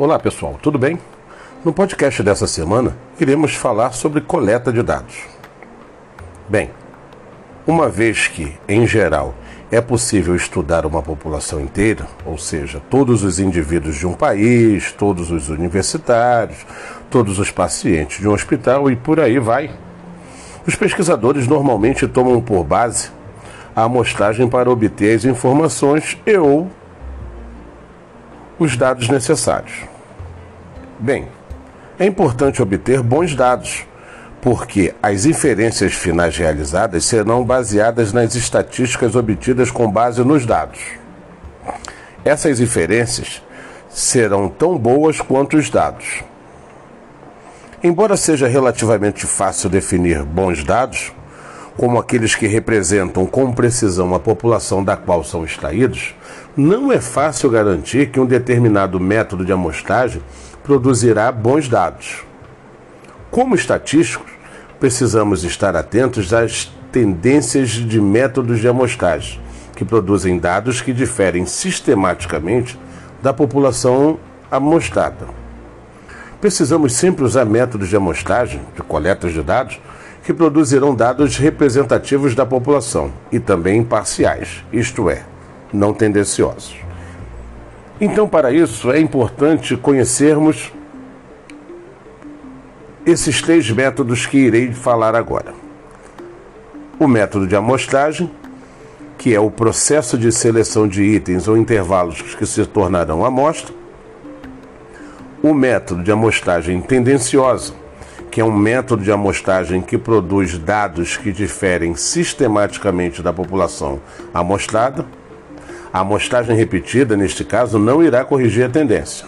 Olá pessoal, tudo bem? No podcast dessa semana iremos falar sobre coleta de dados. Bem, uma vez que, em geral, é possível estudar uma população inteira, ou seja, todos os indivíduos de um país, todos os universitários, todos os pacientes de um hospital e por aí vai. Os pesquisadores normalmente tomam por base a amostragem para obter as informações e ou os dados necessários. Bem, é importante obter bons dados, porque as inferências finais realizadas serão baseadas nas estatísticas obtidas com base nos dados. Essas inferências serão tão boas quanto os dados. Embora seja relativamente fácil definir bons dados, como aqueles que representam com precisão a população da qual são extraídos, não é fácil garantir que um determinado método de amostragem produzirá bons dados. Como estatísticos, precisamos estar atentos às tendências de métodos de amostragem, que produzem dados que diferem sistematicamente da população amostrada. Precisamos sempre usar métodos de amostragem, de coletas de dados, que produzirão dados representativos da população e também imparciais, isto é, não tendenciosos. Então, para isso, é importante conhecermos esses três métodos que irei falar agora. O método de amostragem, que é o processo de seleção de itens ou intervalos que se tornarão amostra. O método de amostragem tendenciosa, que é um método de amostragem que produz dados que diferem sistematicamente da população amostrada. A amostragem repetida, neste caso, não irá corrigir a tendência.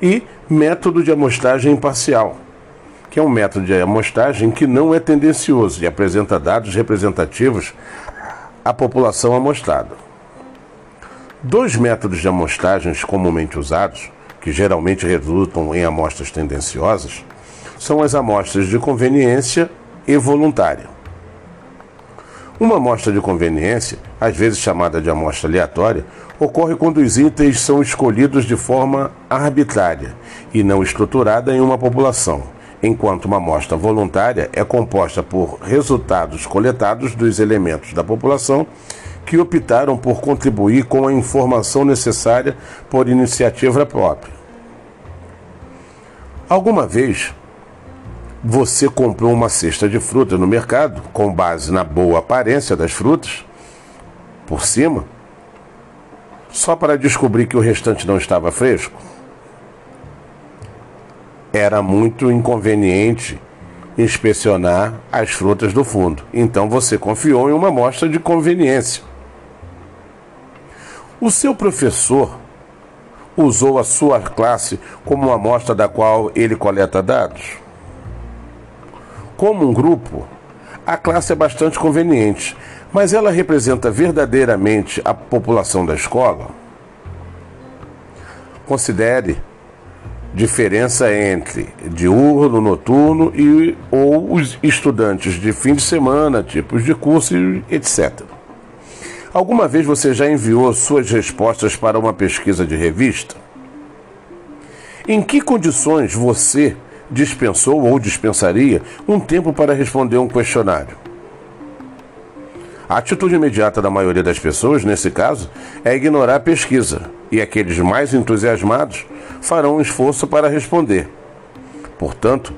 E método de amostragem imparcial, que é um método de amostragem que não é tendencioso e apresenta dados representativos à população amostrada. Dois métodos de amostragens comumente usados, que geralmente resultam em amostras tendenciosas, são as amostras de conveniência e voluntária. Uma amostra de conveniência, às vezes chamada de amostra aleatória, ocorre quando os itens são escolhidos de forma arbitrária e não estruturada em uma população, enquanto uma amostra voluntária é composta por resultados coletados dos elementos da população que optaram por contribuir com a informação necessária por iniciativa própria. Alguma vez você comprou uma cesta de fruta no mercado com base na boa aparência das frutas por cima, só para descobrir que o restante não estava fresco? Era muito inconveniente inspecionar as frutas do fundo, então você confiou em uma amostra de conveniência. O seu professor usou a sua classe como uma amostra da qual ele coleta dados? Como um grupo, a classe é bastante conveniente, mas ela representa verdadeiramente a população da escola? Considere diferença entre diurno, noturno e ou os estudantes de fim de semana, tipos de curso, etc. Alguma vez você já enviou suas respostas para uma pesquisa de revista? Em que condições você dispensou ou dispensaria um tempo para responder um questionário. A atitude imediata da maioria das pessoas, nesse caso, é ignorar a pesquisa, e aqueles mais entusiasmados farão um esforço para responder. Portanto,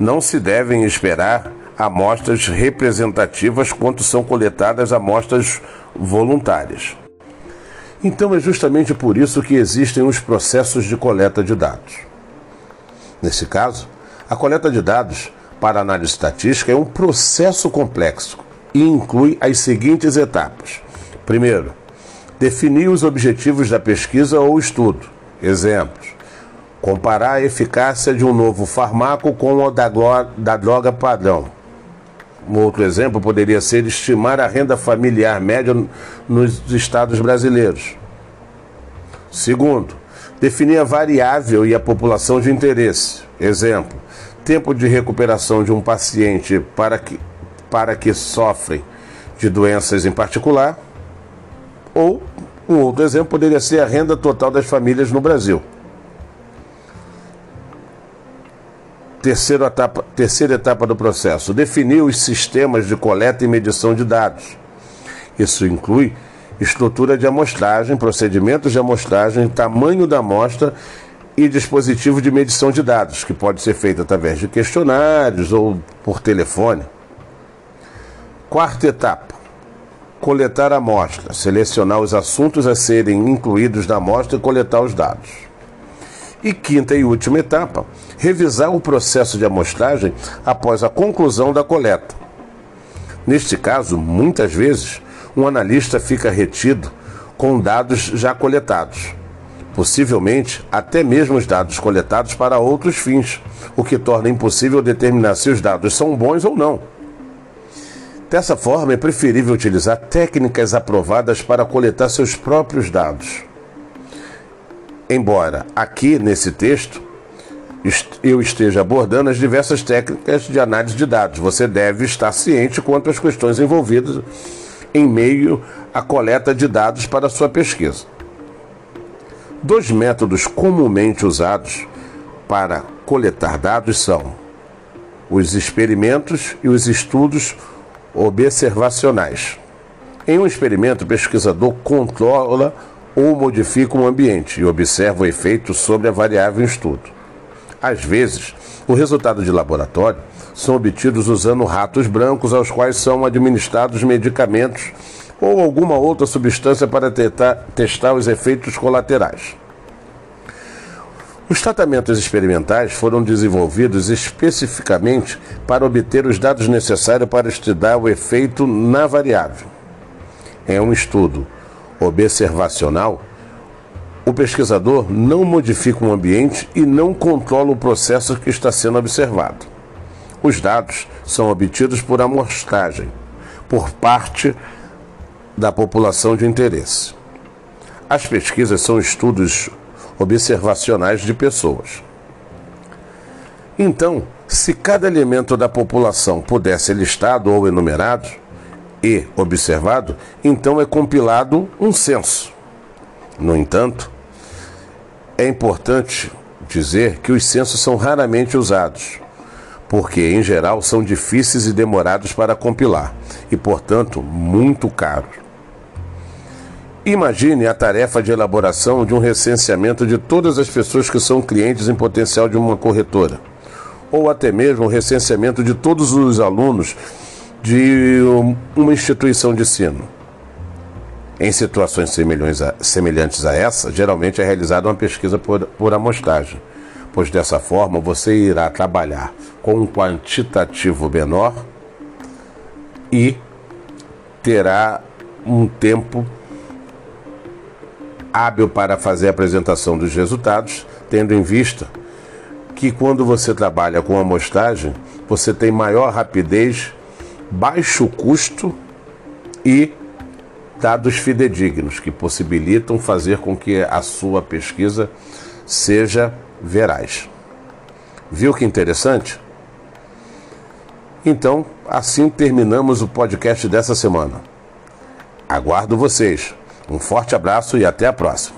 não se devem esperar amostras representativas quanto são coletadas amostras voluntárias. Então é justamente por isso que existem os processos de coleta de dados. Nesse caso, a coleta de dados para análise estatística é um processo complexo e inclui as seguintes etapas. Primeiro, definir os objetivos da pesquisa ou estudo. Exemplos: comparar a eficácia de um novo fármaco com o da, da droga padrão. Um outro exemplo poderia ser estimar a renda familiar média nos estados brasileiros. Segundo, Definir a variável e a população de interesse. Exemplo: tempo de recuperação de um paciente para que, para que sofrem de doenças em particular. Ou um outro exemplo poderia ser a renda total das famílias no Brasil. terceira etapa, terceira etapa do processo, definir os sistemas de coleta e medição de dados. Isso inclui estrutura de amostragem, procedimentos de amostragem, tamanho da amostra e dispositivo de medição de dados, que pode ser feito através de questionários ou por telefone. Quarta etapa: coletar a amostra, selecionar os assuntos a serem incluídos na amostra e coletar os dados. E quinta e última etapa: revisar o processo de amostragem após a conclusão da coleta. Neste caso, muitas vezes, um analista fica retido com dados já coletados, possivelmente até mesmo os dados coletados para outros fins, o que torna impossível determinar se os dados são bons ou não. Dessa forma, é preferível utilizar técnicas aprovadas para coletar seus próprios dados. Embora aqui nesse texto eu esteja abordando as diversas técnicas de análise de dados, você deve estar ciente quanto às questões envolvidas em meio à coleta de dados para sua pesquisa. Dois métodos comumente usados para coletar dados são os experimentos e os estudos observacionais. Em um experimento, o pesquisador controla ou modifica um ambiente e observa o efeito sobre a variável em estudo. Às vezes, o resultado de laboratório são obtidos usando ratos brancos aos quais são administrados medicamentos ou alguma outra substância para tentar, testar os efeitos colaterais. Os tratamentos experimentais foram desenvolvidos especificamente para obter os dados necessários para estudar o efeito na variável. É um estudo observacional. O pesquisador não modifica o ambiente e não controla o processo que está sendo observado. Os dados são obtidos por amostragem, por parte da população de interesse. As pesquisas são estudos observacionais de pessoas. Então, se cada elemento da população pudesse ser listado ou enumerado e observado, então é compilado um censo. No entanto, é importante dizer que os censos são raramente usados porque em geral são difíceis e demorados para compilar e, portanto, muito caros. Imagine a tarefa de elaboração de um recenseamento de todas as pessoas que são clientes em potencial de uma corretora, ou até mesmo o recenseamento de todos os alunos de uma instituição de ensino. Em situações semelhantes a essa, geralmente é realizada uma pesquisa por, por amostragem pois dessa forma você irá trabalhar com um quantitativo menor e terá um tempo hábil para fazer a apresentação dos resultados, tendo em vista que quando você trabalha com amostragem, você tem maior rapidez, baixo custo e dados fidedignos que possibilitam fazer com que a sua pesquisa seja verás. Viu que interessante? Então, assim terminamos o podcast dessa semana. Aguardo vocês. Um forte abraço e até a próxima.